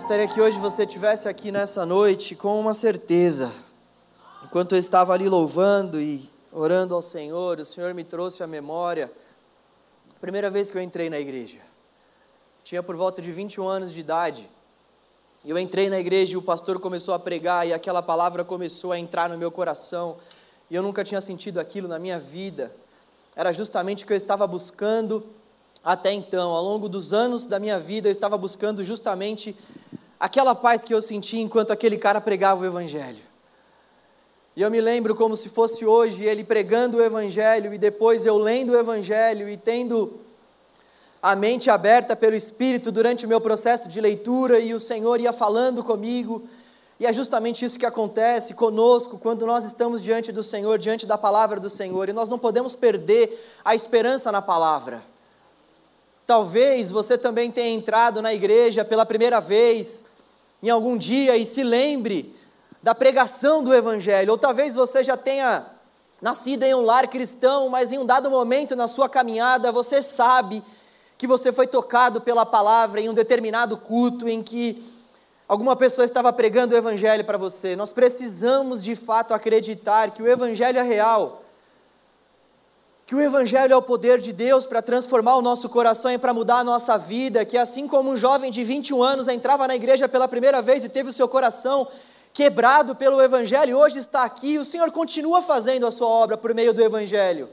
Gostaria que hoje você estivesse aqui nessa noite com uma certeza. Enquanto eu estava ali louvando e orando ao Senhor, o Senhor me trouxe à memória a primeira vez que eu entrei na igreja. Tinha por volta de 21 anos de idade. Eu entrei na igreja e o pastor começou a pregar e aquela palavra começou a entrar no meu coração. E eu nunca tinha sentido aquilo na minha vida. Era justamente o que eu estava buscando até então. Ao longo dos anos da minha vida, eu estava buscando justamente aquela paz que eu senti enquanto aquele cara pregava o Evangelho. E eu me lembro como se fosse hoje ele pregando o Evangelho e depois eu lendo o Evangelho e tendo a mente aberta pelo Espírito durante o meu processo de leitura e o Senhor ia falando comigo. E é justamente isso que acontece conosco quando nós estamos diante do Senhor, diante da palavra do Senhor, e nós não podemos perder a esperança na palavra. Talvez você também tenha entrado na igreja pela primeira vez em algum dia e se lembre da pregação do Evangelho, ou talvez você já tenha nascido em um lar cristão, mas em um dado momento na sua caminhada você sabe que você foi tocado pela palavra em um determinado culto em que alguma pessoa estava pregando o Evangelho para você. Nós precisamos de fato acreditar que o Evangelho é real, que o Evangelho é o poder de Deus para transformar o nosso coração e para mudar a nossa vida, que assim como um jovem de 21 anos entrava na igreja pela primeira vez e teve o seu coração quebrado pelo Evangelho, e hoje está aqui, o Senhor continua fazendo a sua obra por meio do Evangelho.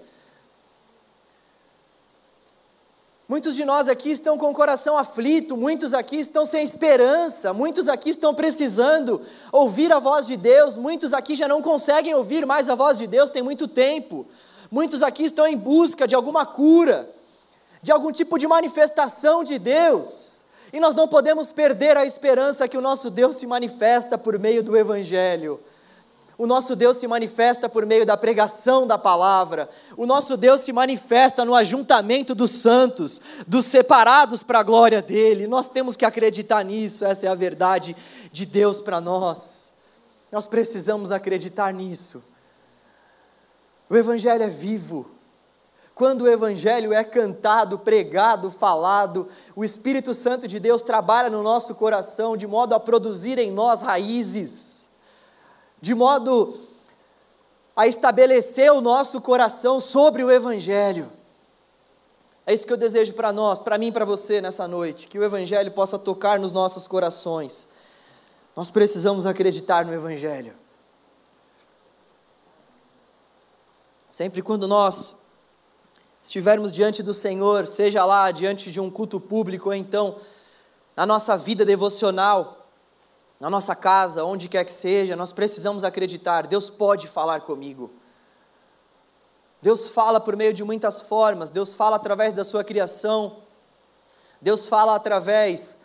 Muitos de nós aqui estão com o coração aflito, muitos aqui estão sem esperança, muitos aqui estão precisando ouvir a voz de Deus, muitos aqui já não conseguem ouvir mais a voz de Deus tem muito tempo, muitos aqui estão em busca de alguma cura, de algum tipo de manifestação de Deus, e nós não podemos perder a esperança que o nosso Deus se manifesta por meio do Evangelho. O nosso Deus se manifesta por meio da pregação da palavra. O nosso Deus se manifesta no ajuntamento dos santos, dos separados para a glória dele. Nós temos que acreditar nisso, essa é a verdade de Deus para nós. Nós precisamos acreditar nisso. O Evangelho é vivo. Quando o Evangelho é cantado, pregado, falado, o Espírito Santo de Deus trabalha no nosso coração de modo a produzir em nós raízes de modo a estabelecer o nosso coração sobre o Evangelho. É isso que eu desejo para nós, para mim e para você nessa noite, que o Evangelho possa tocar nos nossos corações. Nós precisamos acreditar no Evangelho. Sempre quando nós estivermos diante do Senhor, seja lá diante de um culto público, ou então na nossa vida devocional, na nossa casa, onde quer que seja, nós precisamos acreditar: Deus pode falar comigo. Deus fala por meio de muitas formas, Deus fala através da sua criação, Deus fala através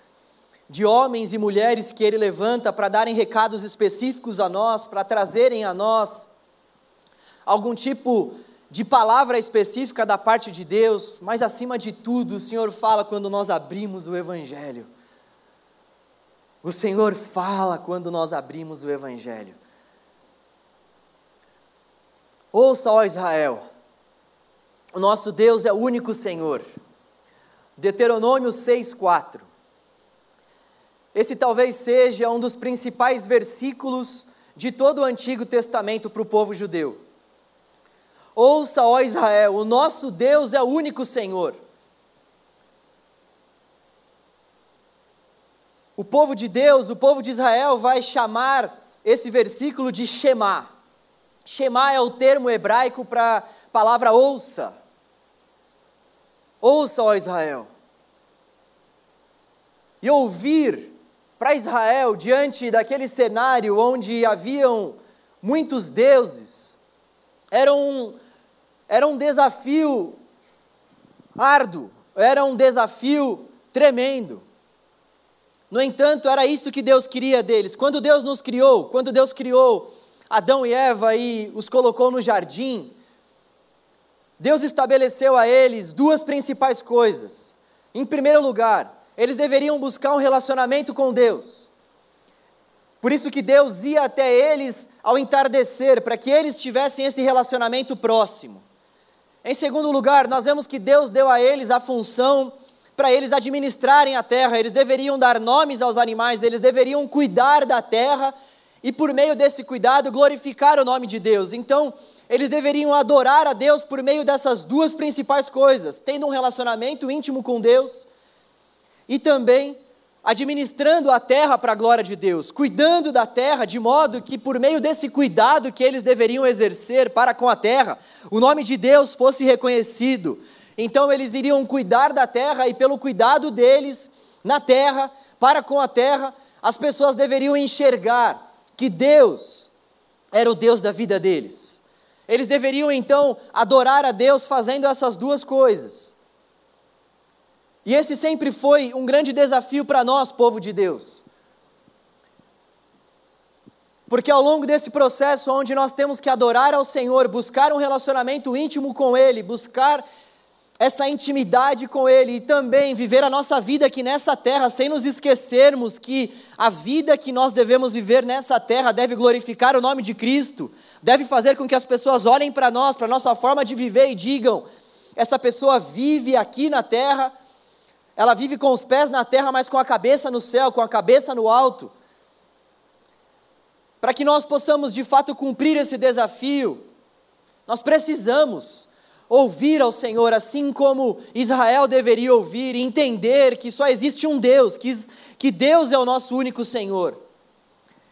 de homens e mulheres que Ele levanta para darem recados específicos a nós, para trazerem a nós algum tipo de palavra específica da parte de Deus, mas acima de tudo, o Senhor fala quando nós abrimos o Evangelho. O Senhor fala quando nós abrimos o Evangelho. Ouça, ó Israel, o nosso Deus é o único Senhor. Deuteronômio 6,4. Esse talvez seja um dos principais versículos de todo o Antigo Testamento para o povo judeu. Ouça, ó Israel, o nosso Deus é o único Senhor. O povo de Deus, o povo de Israel vai chamar esse versículo de Shema. Shema é o termo hebraico para a palavra ouça. Ouça, ó Israel. E ouvir para Israel, diante daquele cenário onde haviam muitos deuses, era um, era um desafio árduo, era um desafio tremendo. No entanto, era isso que Deus queria deles. Quando Deus nos criou, quando Deus criou Adão e Eva e os colocou no jardim, Deus estabeleceu a eles duas principais coisas. Em primeiro lugar, eles deveriam buscar um relacionamento com Deus. Por isso que Deus ia até eles ao entardecer, para que eles tivessem esse relacionamento próximo. Em segundo lugar, nós vemos que Deus deu a eles a função para eles administrarem a terra, eles deveriam dar nomes aos animais, eles deveriam cuidar da terra e, por meio desse cuidado, glorificar o nome de Deus. Então, eles deveriam adorar a Deus por meio dessas duas principais coisas: tendo um relacionamento íntimo com Deus e também administrando a terra para a glória de Deus, cuidando da terra de modo que, por meio desse cuidado que eles deveriam exercer para com a terra, o nome de Deus fosse reconhecido. Então, eles iriam cuidar da terra e, pelo cuidado deles na terra, para com a terra, as pessoas deveriam enxergar que Deus era o Deus da vida deles. Eles deveriam então adorar a Deus fazendo essas duas coisas. E esse sempre foi um grande desafio para nós, povo de Deus. Porque ao longo desse processo, onde nós temos que adorar ao Senhor, buscar um relacionamento íntimo com Ele, buscar essa intimidade com Ele e também viver a nossa vida aqui nessa terra, sem nos esquecermos que a vida que nós devemos viver nessa terra deve glorificar o nome de Cristo, deve fazer com que as pessoas olhem para nós, para a nossa forma de viver e digam: essa pessoa vive aqui na terra, ela vive com os pés na terra, mas com a cabeça no céu, com a cabeça no alto. Para que nós possamos de fato cumprir esse desafio, nós precisamos ouvir ao Senhor, assim como Israel deveria ouvir e entender que só existe um Deus, que, que Deus é o nosso único Senhor.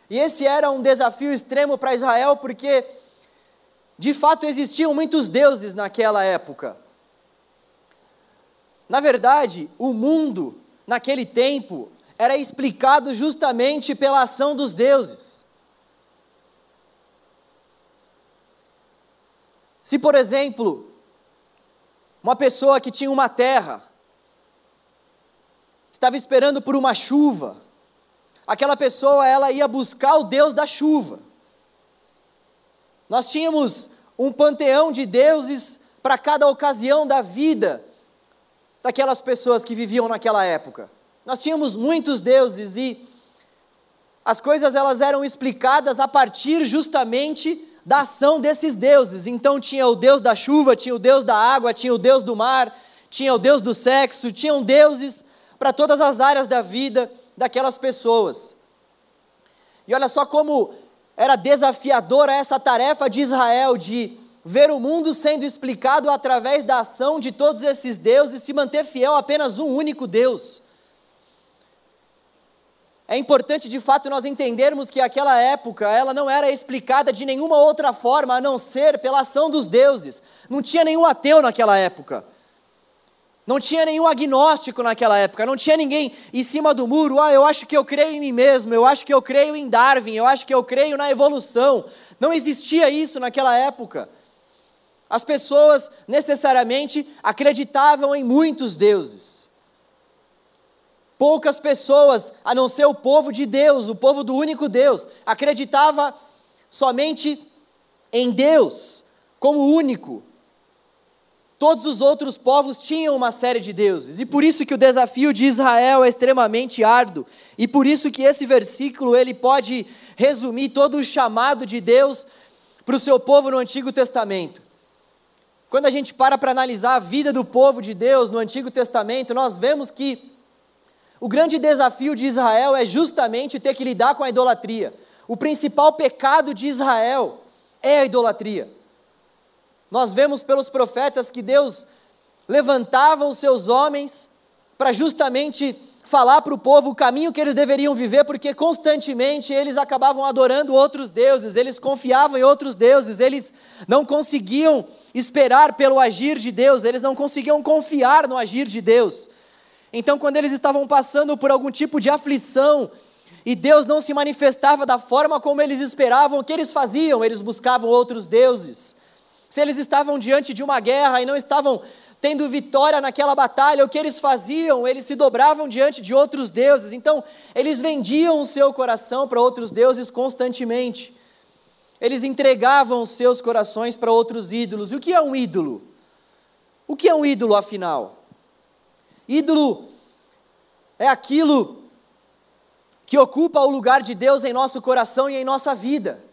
E esse era um desafio extremo para Israel, porque de fato existiam muitos deuses naquela época. Na verdade, o mundo, naquele tempo, era explicado justamente pela ação dos deuses. Se, por exemplo, uma pessoa que tinha uma terra estava esperando por uma chuva, aquela pessoa ela ia buscar o Deus da chuva. Nós tínhamos um panteão de deuses para cada ocasião da vida daquelas pessoas que viviam naquela época. Nós tínhamos muitos deuses e as coisas elas eram explicadas a partir justamente da ação desses deuses. Então tinha o deus da chuva, tinha o deus da água, tinha o deus do mar, tinha o deus do sexo, tinham deuses para todas as áreas da vida daquelas pessoas. E olha só como era desafiadora essa tarefa de Israel de ver o mundo sendo explicado através da ação de todos esses deuses e se manter fiel a apenas um único Deus. É importante de fato nós entendermos que aquela época ela não era explicada de nenhuma outra forma a não ser pela ação dos deuses. Não tinha nenhum ateu naquela época. Não tinha nenhum agnóstico naquela época, não tinha ninguém em cima do muro, ah, eu acho que eu creio em mim mesmo, eu acho que eu creio em Darwin, eu acho que eu creio na evolução. Não existia isso naquela época. As pessoas necessariamente acreditavam em muitos deuses. Poucas pessoas, a não ser o povo de Deus, o povo do único Deus, acreditava somente em Deus como único. Todos os outros povos tinham uma série de deuses, e por isso que o desafio de Israel é extremamente árduo, e por isso que esse versículo ele pode resumir todo o chamado de Deus para o seu povo no Antigo Testamento. Quando a gente para para analisar a vida do povo de Deus no Antigo Testamento, nós vemos que o grande desafio de Israel é justamente ter que lidar com a idolatria. O principal pecado de Israel é a idolatria. Nós vemos pelos profetas que Deus levantava os seus homens para justamente falar para o povo o caminho que eles deveriam viver, porque constantemente eles acabavam adorando outros deuses, eles confiavam em outros deuses, eles não conseguiam esperar pelo agir de Deus, eles não conseguiam confiar no agir de Deus. Então, quando eles estavam passando por algum tipo de aflição e Deus não se manifestava da forma como eles esperavam, o que eles faziam? Eles buscavam outros deuses. Se eles estavam diante de uma guerra e não estavam tendo vitória naquela batalha, o que eles faziam? Eles se dobravam diante de outros deuses. Então, eles vendiam o seu coração para outros deuses constantemente. Eles entregavam os seus corações para outros ídolos. E o que é um ídolo? O que é um ídolo, afinal? Ídolo é aquilo que ocupa o lugar de Deus em nosso coração e em nossa vida.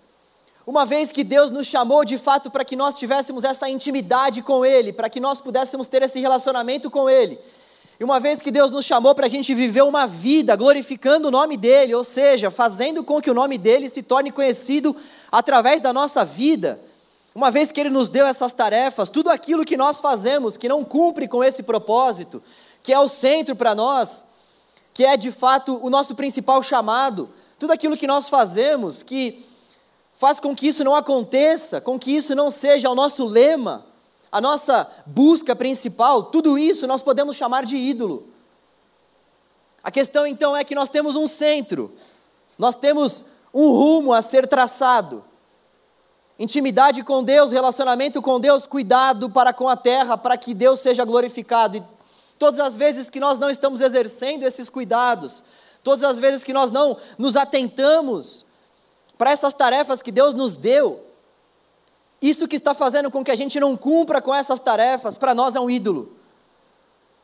Uma vez que Deus nos chamou de fato para que nós tivéssemos essa intimidade com Ele, para que nós pudéssemos ter esse relacionamento com Ele, E uma vez que Deus nos chamou para a gente viver uma vida glorificando o nome dEle, ou seja, fazendo com que o nome dEle se torne conhecido através da nossa vida, uma vez que Ele nos deu essas tarefas, tudo aquilo que nós fazemos que não cumpre com esse propósito, que é o centro para nós, que é de fato o nosso principal chamado, tudo aquilo que nós fazemos que faz com que isso não aconteça, com que isso não seja o nosso lema, a nossa busca principal, tudo isso nós podemos chamar de ídolo. A questão então é que nós temos um centro, nós temos um rumo a ser traçado. Intimidade com Deus, relacionamento com Deus, cuidado para com a terra, para que Deus seja glorificado. E todas as vezes que nós não estamos exercendo esses cuidados, todas as vezes que nós não nos atentamos para essas tarefas que Deus nos deu, isso que está fazendo com que a gente não cumpra com essas tarefas, para nós é um ídolo.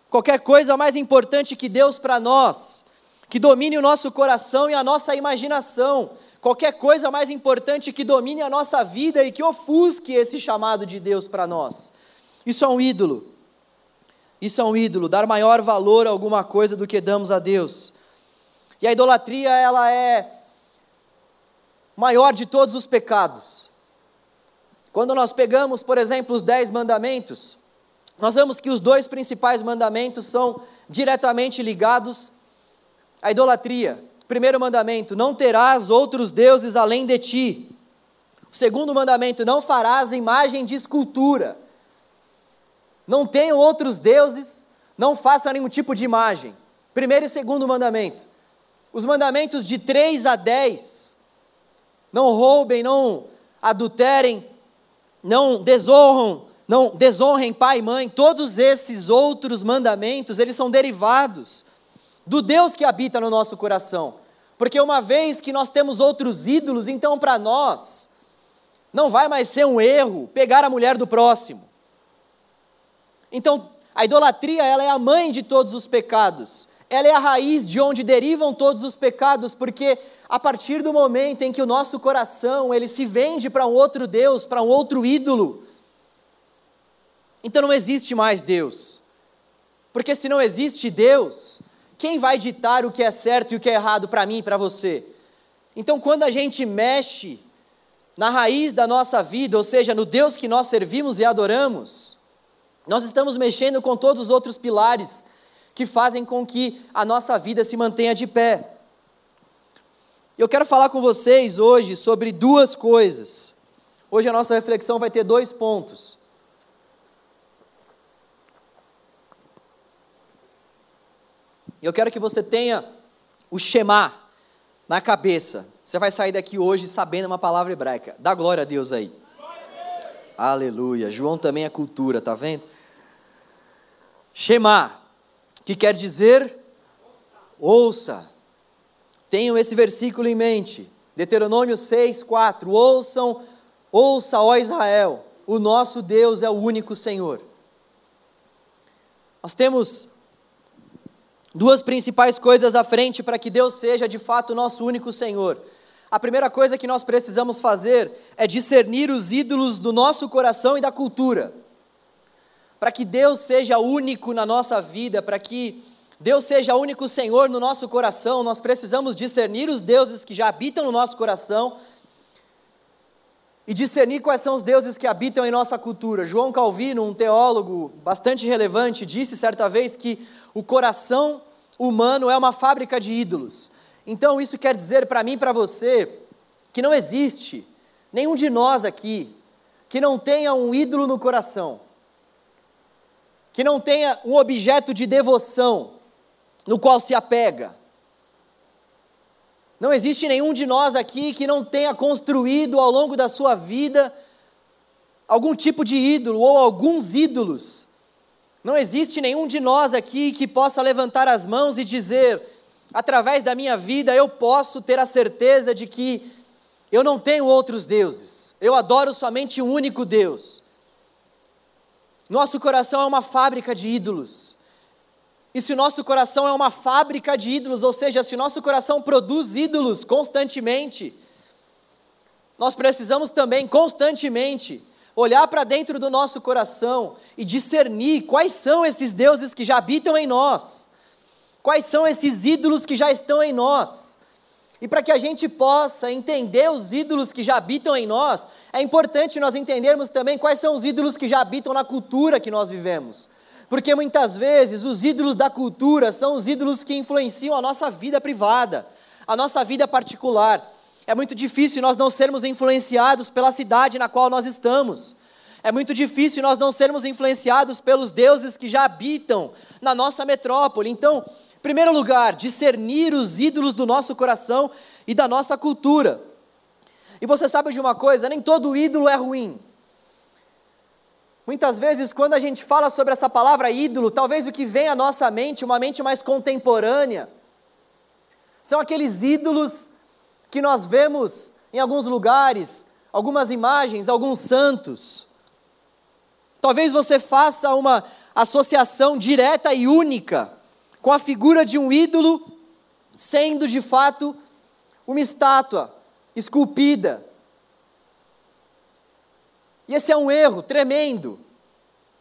Qualquer coisa mais importante que Deus para nós, que domine o nosso coração e a nossa imaginação, qualquer coisa mais importante que domine a nossa vida e que ofusque esse chamado de Deus para nós. Isso é um ídolo. Isso é um ídolo, dar maior valor a alguma coisa do que damos a Deus. E a idolatria, ela é maior de todos os pecados. Quando nós pegamos, por exemplo, os dez mandamentos, nós vemos que os dois principais mandamentos são diretamente ligados à idolatria. Primeiro mandamento: não terás outros deuses além de ti. O segundo mandamento: não farás imagem de escultura. Não tenham outros deuses, não façam nenhum tipo de imagem. Primeiro e segundo mandamento. Os mandamentos de 3 a 10. Não roubem, não adulterem, não desonram, não desonrem pai e mãe, todos esses outros mandamentos, eles são derivados do Deus que habita no nosso coração. Porque uma vez que nós temos outros ídolos, então para nós não vai mais ser um erro pegar a mulher do próximo. Então, a idolatria, ela é a mãe de todos os pecados. Ela é a raiz de onde derivam todos os pecados, porque a partir do momento em que o nosso coração ele se vende para um outro Deus, para um outro ídolo, então não existe mais Deus. Porque se não existe Deus, quem vai ditar o que é certo e o que é errado para mim e para você? Então, quando a gente mexe na raiz da nossa vida, ou seja, no Deus que nós servimos e adoramos, nós estamos mexendo com todos os outros pilares que fazem com que a nossa vida se mantenha de pé. Eu quero falar com vocês hoje sobre duas coisas. Hoje a nossa reflexão vai ter dois pontos. Eu quero que você tenha o Shema na cabeça. Você vai sair daqui hoje sabendo uma palavra hebraica. Dá glória a Deus aí. Aleluia. João também é cultura, tá vendo? Shema, que quer dizer ouça. Tenham esse versículo em mente. Deuteronômio 6, 4. Ouçam, ouça, ó Israel, o nosso Deus é o único Senhor. Nós temos duas principais coisas à frente para que Deus seja de fato o nosso único Senhor. A primeira coisa que nós precisamos fazer é discernir os ídolos do nosso coração e da cultura. Para que Deus seja único na nossa vida, para que Deus seja único Senhor no nosso coração, nós precisamos discernir os deuses que já habitam no nosso coração e discernir quais são os deuses que habitam em nossa cultura. João Calvino, um teólogo bastante relevante, disse certa vez que o coração humano é uma fábrica de ídolos. Então isso quer dizer para mim e para você que não existe nenhum de nós aqui que não tenha um ídolo no coração, que não tenha um objeto de devoção no qual se apega. Não existe nenhum de nós aqui que não tenha construído ao longo da sua vida algum tipo de ídolo ou alguns ídolos. Não existe nenhum de nós aqui que possa levantar as mãos e dizer, através da minha vida, eu posso ter a certeza de que eu não tenho outros deuses, eu adoro somente um único Deus. Nosso coração é uma fábrica de ídolos. E se o nosso coração é uma fábrica de ídolos, ou seja, se o nosso coração produz ídolos constantemente, nós precisamos também constantemente olhar para dentro do nosso coração e discernir quais são esses deuses que já habitam em nós, quais são esses ídolos que já estão em nós. E para que a gente possa entender os ídolos que já habitam em nós, é importante nós entendermos também quais são os ídolos que já habitam na cultura que nós vivemos. Porque muitas vezes os ídolos da cultura são os ídolos que influenciam a nossa vida privada, a nossa vida particular. É muito difícil nós não sermos influenciados pela cidade na qual nós estamos. É muito difícil nós não sermos influenciados pelos deuses que já habitam na nossa metrópole. Então, primeiro lugar, discernir os ídolos do nosso coração e da nossa cultura. E você sabe de uma coisa: nem todo ídolo é ruim. Muitas vezes, quando a gente fala sobre essa palavra ídolo, talvez o que vem à nossa mente, uma mente mais contemporânea, são aqueles ídolos que nós vemos em alguns lugares, algumas imagens, alguns santos. Talvez você faça uma associação direta e única com a figura de um ídolo, sendo de fato uma estátua esculpida. E esse é um erro tremendo.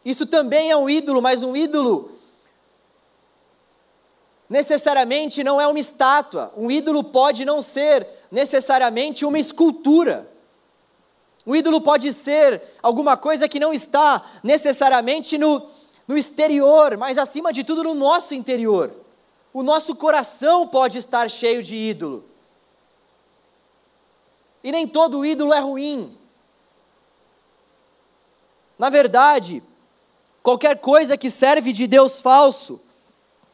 Isso também é um ídolo, mas um ídolo necessariamente não é uma estátua. Um ídolo pode não ser necessariamente uma escultura. Um ídolo pode ser alguma coisa que não está necessariamente no, no exterior, mas acima de tudo no nosso interior. O nosso coração pode estar cheio de ídolo. E nem todo ídolo é ruim. Na verdade, qualquer coisa que serve de Deus falso,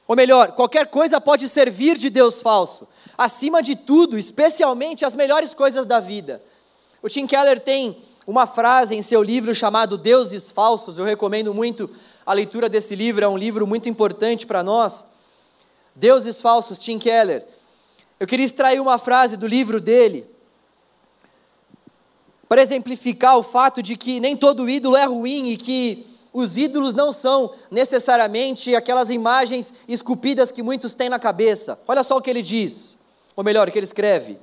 ou melhor, qualquer coisa pode servir de Deus falso. Acima de tudo, especialmente as melhores coisas da vida. O Tim Keller tem uma frase em seu livro chamado Deuses Falsos, eu recomendo muito a leitura desse livro, é um livro muito importante para nós. Deuses Falsos, Tim Keller. Eu queria extrair uma frase do livro dele, para exemplificar o fato de que nem todo ídolo é ruim e que os ídolos não são necessariamente aquelas imagens esculpidas que muitos têm na cabeça. Olha só o que ele diz, ou melhor, o que ele escreve.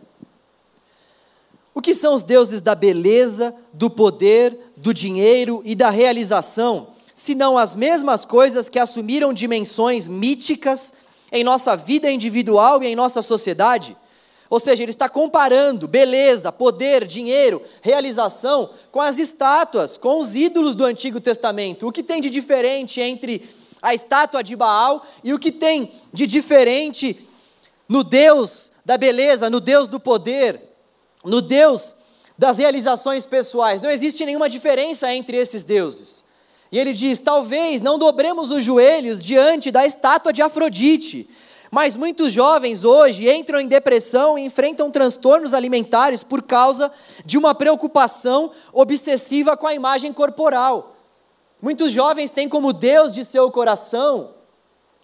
O que são os deuses da beleza, do poder, do dinheiro e da realização, senão as mesmas coisas que assumiram dimensões míticas em nossa vida individual e em nossa sociedade? Ou seja, ele está comparando beleza, poder, dinheiro, realização com as estátuas, com os ídolos do Antigo Testamento. O que tem de diferente entre a estátua de Baal e o que tem de diferente no Deus da beleza, no Deus do poder, no Deus das realizações pessoais. Não existe nenhuma diferença entre esses deuses. E ele diz: talvez não dobremos os joelhos diante da estátua de Afrodite, mas muitos jovens hoje entram em depressão e enfrentam transtornos alimentares por causa de uma preocupação obsessiva com a imagem corporal. Muitos jovens têm como Deus de seu coração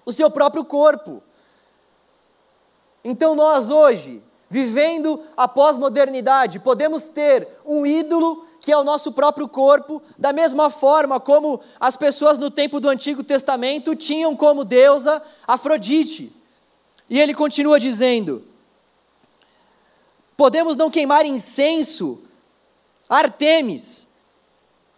o seu próprio corpo. Então nós hoje Vivendo a pós-modernidade, podemos ter um ídolo que é o nosso próprio corpo, da mesma forma como as pessoas no tempo do Antigo Testamento tinham como deusa Afrodite. E ele continua dizendo: podemos não queimar incenso Artemis,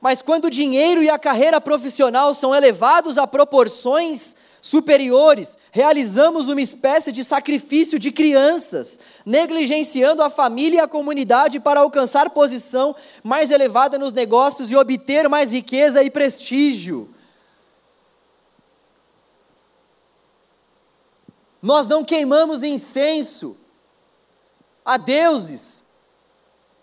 mas quando o dinheiro e a carreira profissional são elevados a proporções superiores, realizamos uma espécie de sacrifício de crianças, negligenciando a família e a comunidade para alcançar posição mais elevada nos negócios e obter mais riqueza e prestígio. Nós não queimamos incenso a deuses,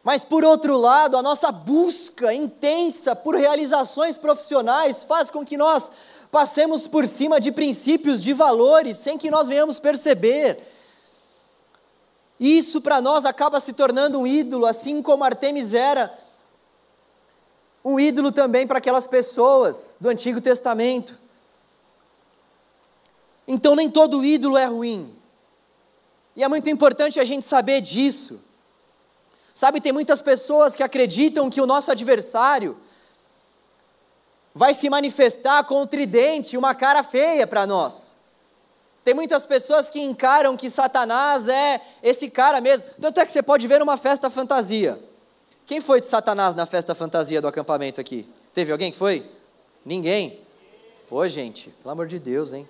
mas por outro lado, a nossa busca intensa por realizações profissionais faz com que nós passemos por cima de princípios, de valores, sem que nós venhamos perceber. Isso para nós acaba se tornando um ídolo, assim como Artemis era um ídolo também para aquelas pessoas do Antigo Testamento. Então, nem todo ídolo é ruim. E é muito importante a gente saber disso. Sabe, tem muitas pessoas que acreditam que o nosso adversário, vai se manifestar com um tridente uma cara feia para nós. Tem muitas pessoas que encaram que Satanás é esse cara mesmo. Tanto é que você pode ver numa festa fantasia Quem foi de Satanás na festa fantasia do acampamento aqui? Teve alguém que foi? Ninguém? Pô, gente, pelo amor de Deus, hein?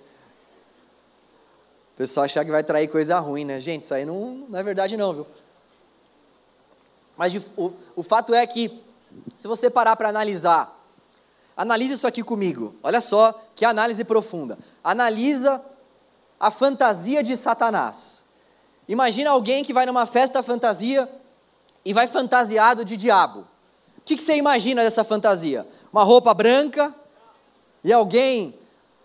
O pessoal achar que vai trair coisa ruim, né? Gente, isso aí não, não é verdade não, viu? Mas o, o fato é que, se você parar para analisar, analise isso aqui comigo. Olha só que análise profunda. Analisa a fantasia de Satanás. Imagina alguém que vai numa festa fantasia e vai fantasiado de diabo. O que, que você imagina dessa fantasia? Uma roupa branca e alguém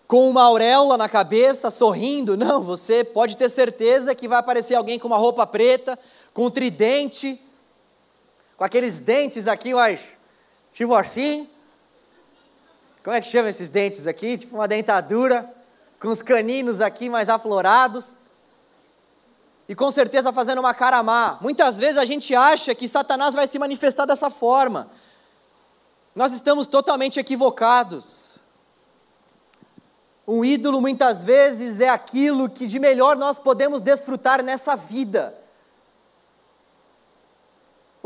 com uma auréola na cabeça, sorrindo? Não, você pode ter certeza que vai aparecer alguém com uma roupa preta, com um tridente, com aqueles dentes aqui, mas tipo assim. Como é que chama esses dentes aqui? Tipo uma dentadura, com os caninos aqui mais aflorados e com certeza fazendo uma cara má. Muitas vezes a gente acha que Satanás vai se manifestar dessa forma. Nós estamos totalmente equivocados. Um ídolo muitas vezes é aquilo que de melhor nós podemos desfrutar nessa vida.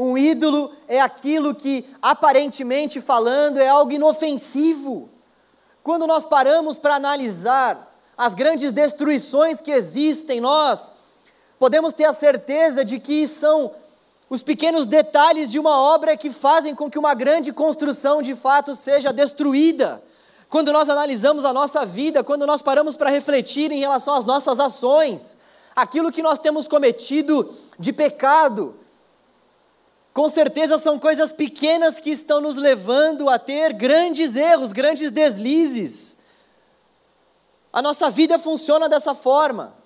Um ídolo é aquilo que, aparentemente falando, é algo inofensivo. Quando nós paramos para analisar as grandes destruições que existem, nós podemos ter a certeza de que são os pequenos detalhes de uma obra que fazem com que uma grande construção de fato seja destruída. Quando nós analisamos a nossa vida, quando nós paramos para refletir em relação às nossas ações, aquilo que nós temos cometido de pecado, com certeza são coisas pequenas que estão nos levando a ter grandes erros, grandes deslizes. A nossa vida funciona dessa forma.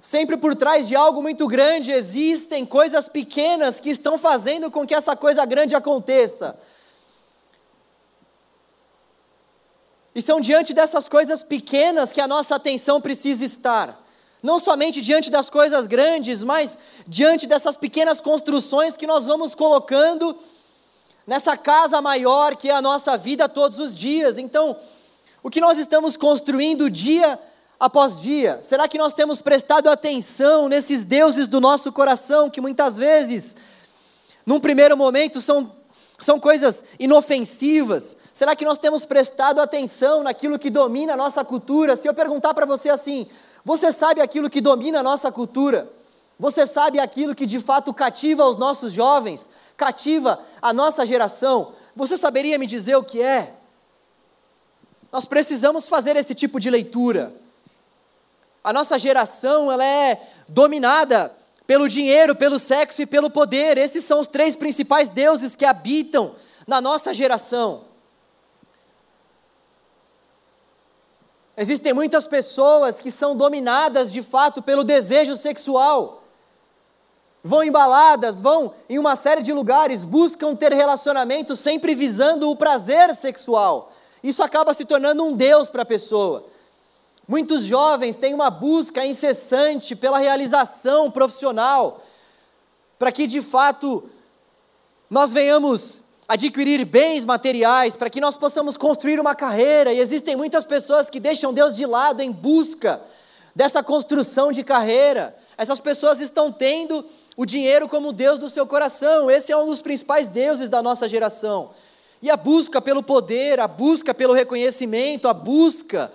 Sempre por trás de algo muito grande existem coisas pequenas que estão fazendo com que essa coisa grande aconteça. E são diante dessas coisas pequenas que a nossa atenção precisa estar. Não somente diante das coisas grandes, mas diante dessas pequenas construções que nós vamos colocando nessa casa maior que é a nossa vida todos os dias. Então, o que nós estamos construindo dia após dia? Será que nós temos prestado atenção nesses deuses do nosso coração que muitas vezes, num primeiro momento, são, são coisas inofensivas? Será que nós temos prestado atenção naquilo que domina a nossa cultura? Se eu perguntar para você assim, você sabe aquilo que domina a nossa cultura? Você sabe aquilo que de fato cativa os nossos jovens, cativa a nossa geração? Você saberia me dizer o que é? Nós precisamos fazer esse tipo de leitura. A nossa geração ela é dominada pelo dinheiro, pelo sexo e pelo poder. Esses são os três principais deuses que habitam na nossa geração. Existem muitas pessoas que são dominadas de fato pelo desejo sexual. Vão embaladas, vão em uma série de lugares, buscam ter relacionamento sempre visando o prazer sexual. Isso acaba se tornando um Deus para a pessoa. Muitos jovens têm uma busca incessante pela realização profissional, para que de fato nós venhamos adquirir bens materiais, para que nós possamos construir uma carreira, e existem muitas pessoas que deixam Deus de lado em busca dessa construção de carreira. Essas pessoas estão tendo o dinheiro como Deus do seu coração, esse é um dos principais deuses da nossa geração. E a busca pelo poder, a busca pelo reconhecimento, a busca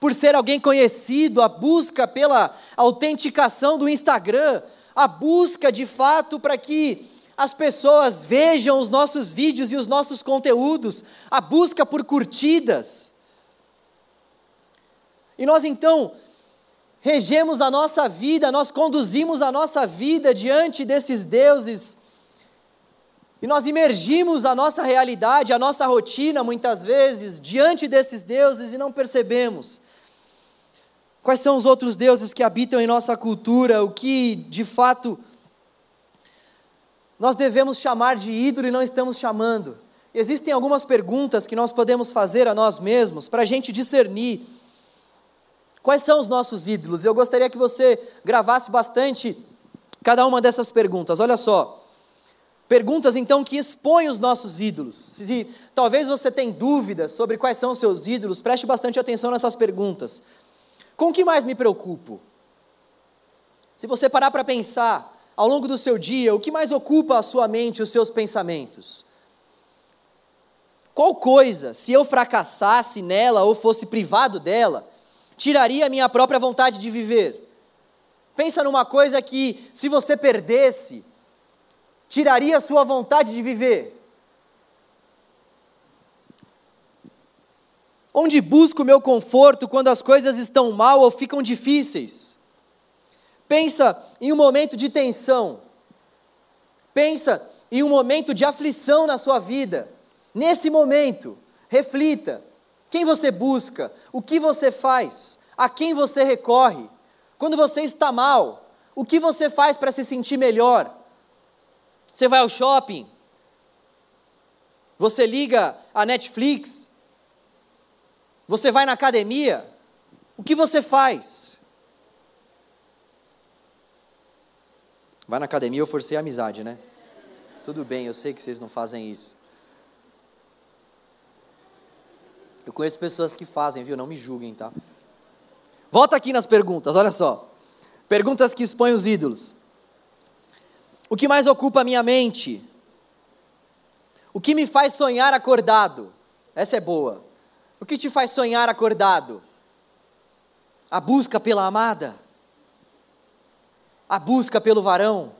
por ser alguém conhecido, a busca pela autenticação do Instagram, a busca de fato para que as pessoas vejam os nossos vídeos e os nossos conteúdos, a busca por curtidas. E nós então regemos a nossa vida, nós conduzimos a nossa vida diante desses deuses, e nós imergimos a nossa realidade, a nossa rotina, muitas vezes, diante desses deuses e não percebemos. Quais são os outros deuses que habitam em nossa cultura? O que, de fato, nós devemos chamar de ídolo e não estamos chamando? Existem algumas perguntas que nós podemos fazer a nós mesmos para a gente discernir quais são os nossos ídolos. Eu gostaria que você gravasse bastante cada uma dessas perguntas. Olha só. Perguntas então que expõem os nossos ídolos. Se talvez você tenha dúvidas sobre quais são os seus ídolos, preste bastante atenção nessas perguntas. Com o que mais me preocupo? Se você parar para pensar, ao longo do seu dia, o que mais ocupa a sua mente, os seus pensamentos? Qual coisa, se eu fracassasse nela ou fosse privado dela, tiraria a minha própria vontade de viver? Pensa numa coisa que, se você perdesse, tiraria a sua vontade de viver. Onde busco meu conforto quando as coisas estão mal ou ficam difíceis? Pensa em um momento de tensão. Pensa em um momento de aflição na sua vida. Nesse momento, reflita: quem você busca? O que você faz? A quem você recorre? Quando você está mal, o que você faz para se sentir melhor? Você vai ao shopping? Você liga a Netflix? Você vai na academia? O que você faz? Vai na academia, eu forcei a amizade, né? Tudo bem, eu sei que vocês não fazem isso. Eu conheço pessoas que fazem, viu? Não me julguem, tá? Volta aqui nas perguntas, olha só. Perguntas que expõem os ídolos. O que mais ocupa a minha mente? O que me faz sonhar acordado? Essa é boa. O que te faz sonhar acordado? A busca pela amada? A busca pelo varão?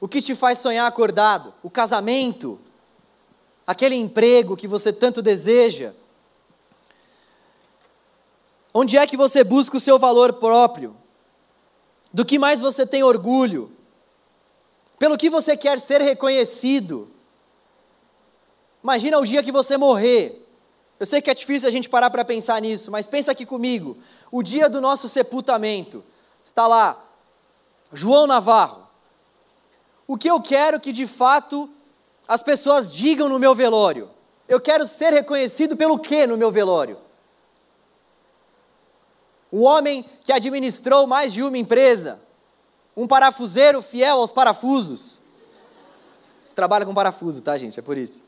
O que te faz sonhar acordado? O casamento? Aquele emprego que você tanto deseja? Onde é que você busca o seu valor próprio? Do que mais você tem orgulho? Pelo que você quer ser reconhecido? Imagina o dia que você morrer. Eu sei que é difícil a gente parar para pensar nisso, mas pensa aqui comigo. O dia do nosso sepultamento. Está lá, João Navarro. O que eu quero que de fato as pessoas digam no meu velório? Eu quero ser reconhecido pelo que no meu velório? Um homem que administrou mais de uma empresa, um parafuseiro fiel aos parafusos. Trabalha com parafuso, tá, gente? É por isso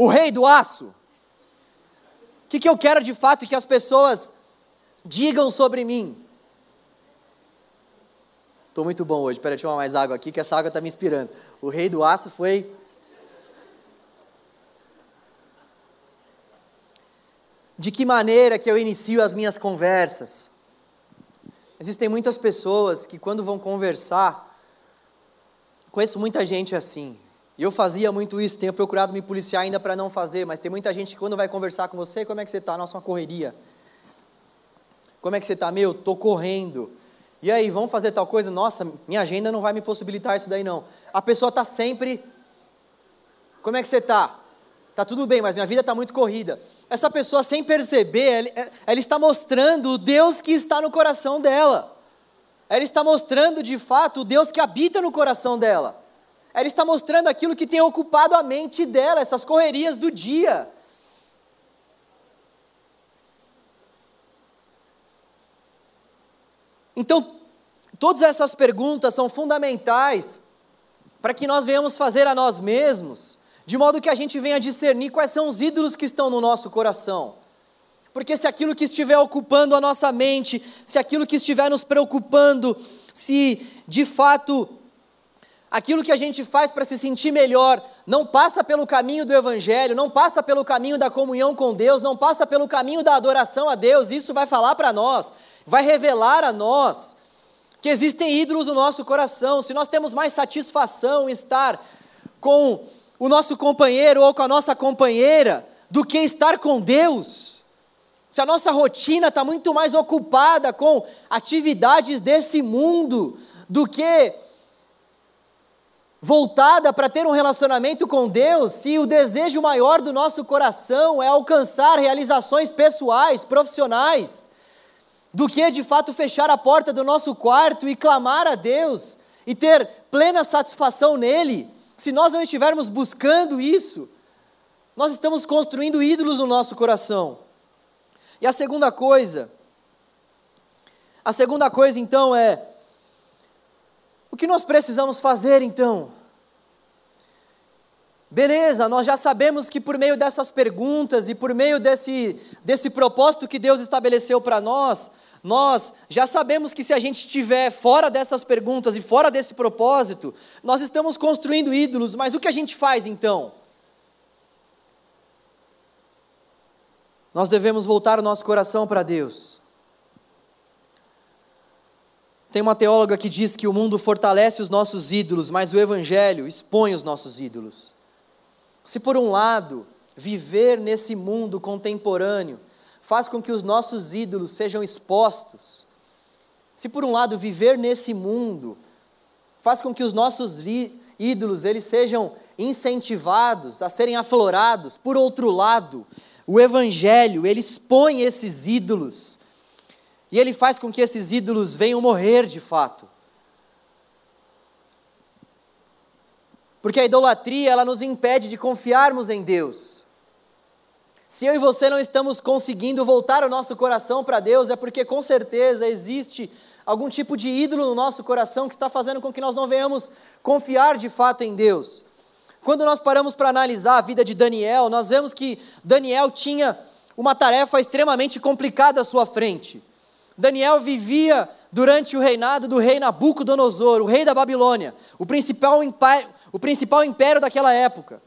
o rei do aço. O que, que eu quero de fato que as pessoas digam sobre mim? Estou muito bom hoje. Espera, deixa eu tomar mais água aqui, que essa água está me inspirando. O rei do aço foi. De que maneira que eu inicio as minhas conversas? Existem muitas pessoas que, quando vão conversar, conheço muita gente assim. E eu fazia muito isso, tenho procurado me policiar ainda para não fazer, mas tem muita gente que quando vai conversar com você, como é que você está? Nossa, uma correria. Como é que você está? Meu, estou correndo. E aí, vamos fazer tal coisa? Nossa, minha agenda não vai me possibilitar isso daí não. A pessoa está sempre. Como é que você está? Está tudo bem, mas minha vida está muito corrida. Essa pessoa, sem perceber, ela, ela está mostrando o Deus que está no coração dela. Ela está mostrando de fato o Deus que habita no coração dela. Ela está mostrando aquilo que tem ocupado a mente dela, essas correrias do dia. Então, todas essas perguntas são fundamentais para que nós venhamos fazer a nós mesmos, de modo que a gente venha discernir quais são os ídolos que estão no nosso coração. Porque se aquilo que estiver ocupando a nossa mente, se aquilo que estiver nos preocupando, se de fato aquilo que a gente faz para se sentir melhor não passa pelo caminho do Evangelho, não passa pelo caminho da comunhão com Deus, não passa pelo caminho da adoração a Deus, isso vai falar para nós, vai revelar a nós que existem ídolos no nosso coração. Se nós temos mais satisfação em estar com o nosso companheiro ou com a nossa companheira do que estar com Deus, se a nossa rotina está muito mais ocupada com atividades desse mundo do que voltada para ter um relacionamento com Deus, se o desejo maior do nosso coração é alcançar realizações pessoais, profissionais, do que de fato fechar a porta do nosso quarto e clamar a Deus e ter plena satisfação nele, se nós não estivermos buscando isso, nós estamos construindo ídolos no nosso coração. E a segunda coisa, a segunda coisa então é o que nós precisamos fazer então? Beleza, nós já sabemos que por meio dessas perguntas e por meio desse, desse propósito que Deus estabeleceu para nós, nós já sabemos que se a gente estiver fora dessas perguntas e fora desse propósito, nós estamos construindo ídolos, mas o que a gente faz então? Nós devemos voltar o nosso coração para Deus. Tem uma teóloga que diz que o mundo fortalece os nossos ídolos, mas o Evangelho expõe os nossos ídolos. Se por um lado, viver nesse mundo contemporâneo faz com que os nossos ídolos sejam expostos, se por um lado viver nesse mundo faz com que os nossos ídolos eles sejam incentivados a serem aflorados, por outro lado, o evangelho, ele expõe esses ídolos e ele faz com que esses ídolos venham morrer de fato. Porque a idolatria, ela nos impede de confiarmos em Deus. Se eu e você não estamos conseguindo voltar o nosso coração para Deus, é porque com certeza existe algum tipo de ídolo no nosso coração que está fazendo com que nós não venhamos confiar de fato em Deus. Quando nós paramos para analisar a vida de Daniel, nós vemos que Daniel tinha uma tarefa extremamente complicada à sua frente. Daniel vivia durante o reinado do rei Nabucodonosor, o rei da Babilônia, o principal império, o principal império daquela época.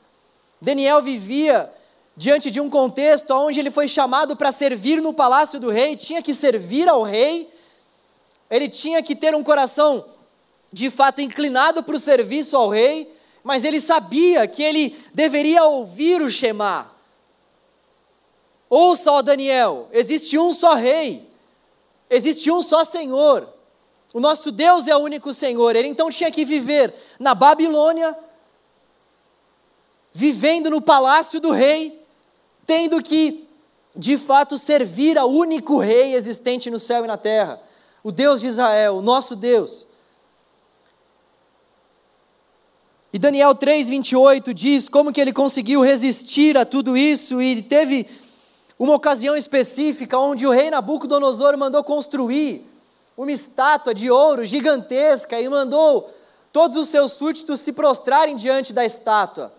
Daniel vivia diante de um contexto onde ele foi chamado para servir no palácio do rei, tinha que servir ao rei, ele tinha que ter um coração de fato inclinado para o serviço ao rei, mas ele sabia que ele deveria ouvir o Shema. Ouça, ó Daniel, existe um só rei, existe um só Senhor. O nosso Deus é o único Senhor. Ele então tinha que viver na Babilônia, vivendo no palácio do rei, tendo que, de fato, servir ao único rei existente no céu e na terra, o Deus de Israel, o nosso Deus. E Daniel 3:28 diz como que ele conseguiu resistir a tudo isso e teve uma ocasião específica onde o rei Nabucodonosor mandou construir uma estátua de ouro gigantesca e mandou todos os seus súditos se prostrarem diante da estátua.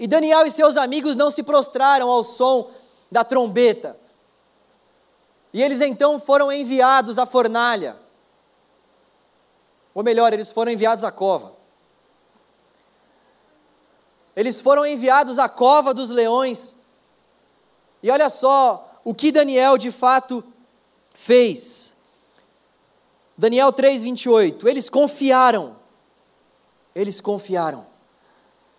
E Daniel e seus amigos não se prostraram ao som da trombeta. E eles então foram enviados à fornalha. Ou melhor, eles foram enviados à cova. Eles foram enviados à cova dos leões. E olha só o que Daniel de fato fez. Daniel 3:28. Eles confiaram. Eles confiaram.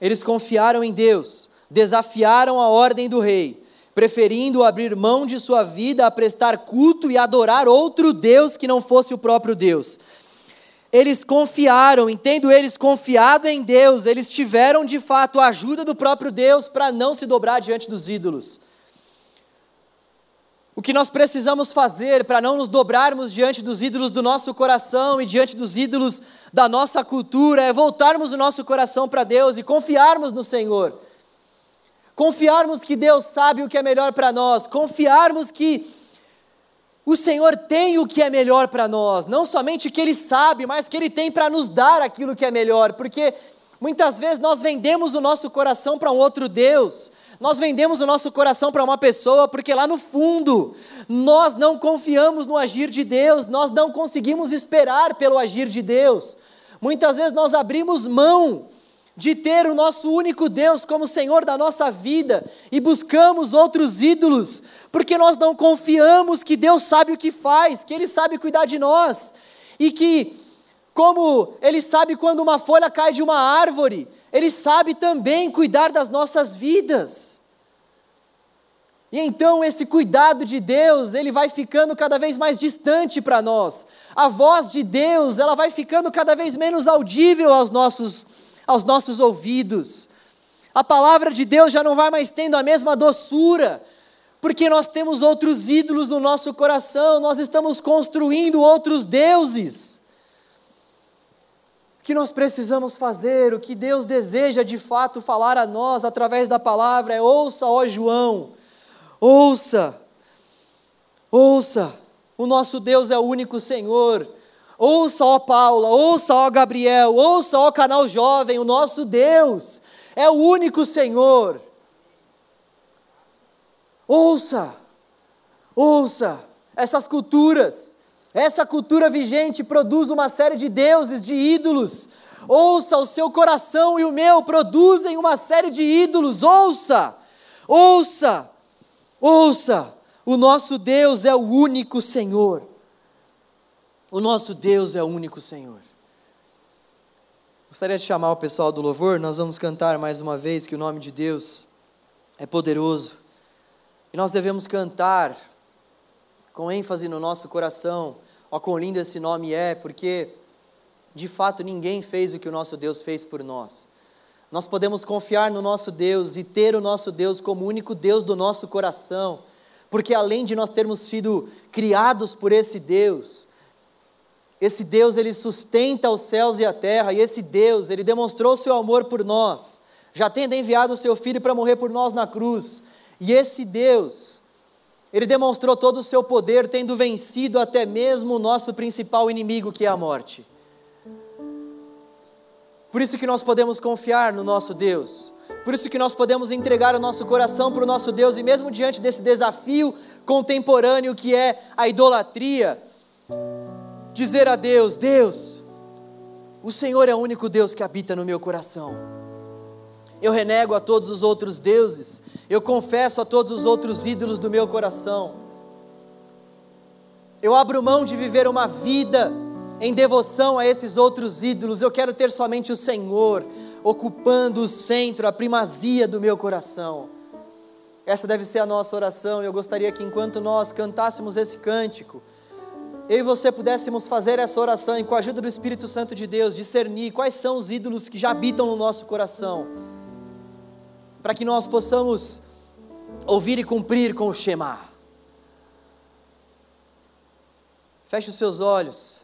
Eles confiaram em Deus, desafiaram a ordem do rei, preferindo abrir mão de sua vida a prestar culto e adorar outro Deus que não fosse o próprio Deus. Eles confiaram, entendo eles confiado em Deus, eles tiveram de fato a ajuda do próprio Deus para não se dobrar diante dos ídolos. O que nós precisamos fazer para não nos dobrarmos diante dos ídolos do nosso coração e diante dos ídolos da nossa cultura é voltarmos o nosso coração para Deus e confiarmos no Senhor. Confiarmos que Deus sabe o que é melhor para nós, confiarmos que o Senhor tem o que é melhor para nós, não somente que Ele sabe, mas que Ele tem para nos dar aquilo que é melhor, porque muitas vezes nós vendemos o nosso coração para um outro Deus, nós vendemos o nosso coração para uma pessoa porque lá no fundo nós não confiamos no agir de Deus, nós não conseguimos esperar pelo agir de Deus. Muitas vezes nós abrimos mão de ter o nosso único Deus como Senhor da nossa vida e buscamos outros ídolos, porque nós não confiamos que Deus sabe o que faz, que Ele sabe cuidar de nós e que, como Ele sabe quando uma folha cai de uma árvore, Ele sabe também cuidar das nossas vidas. E então esse cuidado de Deus, ele vai ficando cada vez mais distante para nós. A voz de Deus, ela vai ficando cada vez menos audível aos nossos, aos nossos ouvidos. A palavra de Deus já não vai mais tendo a mesma doçura, porque nós temos outros ídolos no nosso coração, nós estamos construindo outros deuses. O que nós precisamos fazer, o que Deus deseja de fato falar a nós através da palavra é: ouça, ó João, Ouça, ouça, o nosso Deus é o único Senhor. Ouça, ó Paula, ouça, ó Gabriel, ouça, ó canal jovem, o nosso Deus é o único Senhor. Ouça, ouça, essas culturas. Essa cultura vigente produz uma série de deuses, de ídolos. Ouça, o seu coração e o meu produzem uma série de ídolos. Ouça, ouça, ouça. O nosso Deus é o único Senhor. O nosso Deus é o único Senhor. Gostaria de chamar o pessoal do louvor, nós vamos cantar mais uma vez que o nome de Deus é poderoso. E nós devemos cantar com ênfase no nosso coração, ó quão lindo esse nome é, porque de fato ninguém fez o que o nosso Deus fez por nós. Nós podemos confiar no nosso Deus e ter o nosso Deus como único Deus do nosso coração, porque além de nós termos sido criados por esse Deus, esse Deus, ele sustenta os céus e a terra, e esse Deus, ele demonstrou seu amor por nós, já tendo enviado o seu filho para morrer por nós na cruz. E esse Deus, ele demonstrou todo o seu poder, tendo vencido até mesmo o nosso principal inimigo, que é a morte. Por isso que nós podemos confiar no nosso Deus. Por isso que nós podemos entregar o nosso coração para o nosso Deus e mesmo diante desse desafio contemporâneo que é a idolatria, dizer a Deus: Deus, o Senhor é o único Deus que habita no meu coração. Eu renego a todos os outros deuses, eu confesso a todos os outros ídolos do meu coração. Eu abro mão de viver uma vida em devoção a esses outros ídolos, eu quero ter somente o Senhor ocupando o centro, a primazia do meu coração. Essa deve ser a nossa oração. Eu gostaria que enquanto nós cantássemos esse cântico, eu e você pudéssemos fazer essa oração e com a ajuda do Espírito Santo de Deus, discernir quais são os ídolos que já habitam no nosso coração, para que nós possamos ouvir e cumprir com o Shema. Feche os seus olhos.